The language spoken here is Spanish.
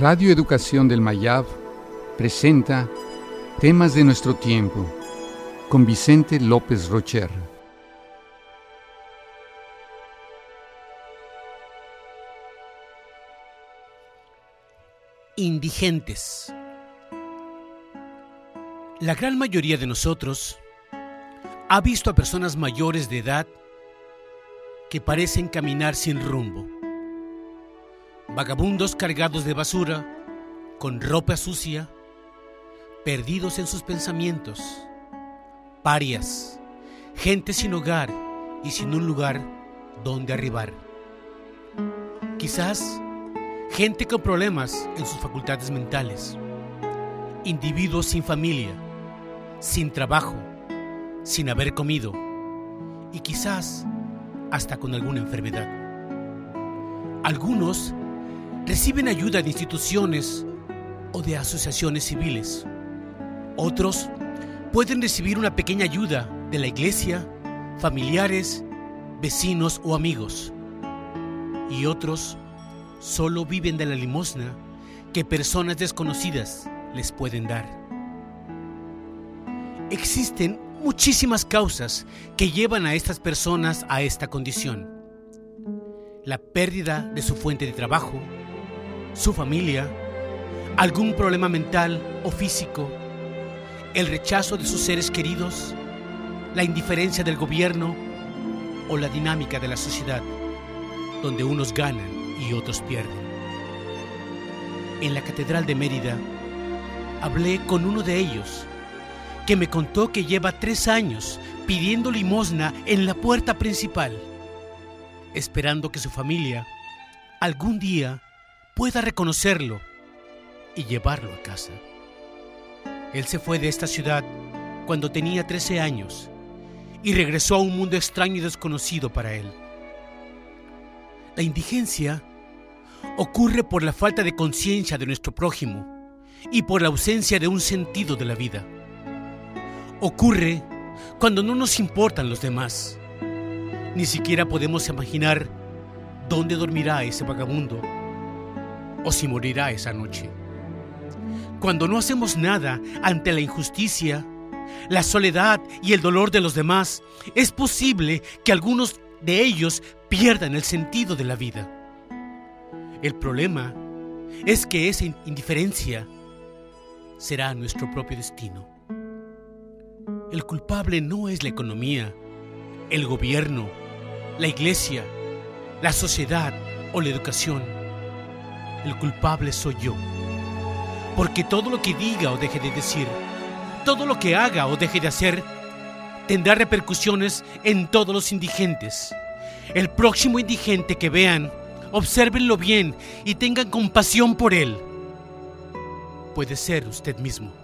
Radio Educación del Mayab presenta Temas de nuestro tiempo con Vicente López Rocher. Indigentes. La gran mayoría de nosotros ha visto a personas mayores de edad que parecen caminar sin rumbo. Vagabundos cargados de basura, con ropa sucia, perdidos en sus pensamientos, parias, gente sin hogar y sin un lugar donde arribar. Quizás gente con problemas en sus facultades mentales, individuos sin familia, sin trabajo, sin haber comido y quizás hasta con alguna enfermedad. Algunos reciben ayuda de instituciones o de asociaciones civiles. Otros pueden recibir una pequeña ayuda de la iglesia, familiares, vecinos o amigos. Y otros solo viven de la limosna que personas desconocidas les pueden dar. Existen muchísimas causas que llevan a estas personas a esta condición. La pérdida de su fuente de trabajo, su familia, algún problema mental o físico, el rechazo de sus seres queridos, la indiferencia del gobierno o la dinámica de la sociedad, donde unos ganan y otros pierden. En la Catedral de Mérida hablé con uno de ellos, que me contó que lleva tres años pidiendo limosna en la puerta principal, esperando que su familia algún día pueda reconocerlo y llevarlo a casa. Él se fue de esta ciudad cuando tenía 13 años y regresó a un mundo extraño y desconocido para él. La indigencia ocurre por la falta de conciencia de nuestro prójimo y por la ausencia de un sentido de la vida. Ocurre cuando no nos importan los demás. Ni siquiera podemos imaginar dónde dormirá ese vagabundo o si morirá esa noche. Cuando no hacemos nada ante la injusticia, la soledad y el dolor de los demás, es posible que algunos de ellos pierdan el sentido de la vida. El problema es que esa indiferencia será nuestro propio destino. El culpable no es la economía, el gobierno, la iglesia, la sociedad o la educación el culpable soy yo. Porque todo lo que diga o deje de decir, todo lo que haga o deje de hacer, tendrá repercusiones en todos los indigentes. El próximo indigente que vean, obsérvenlo bien y tengan compasión por él. Puede ser usted mismo.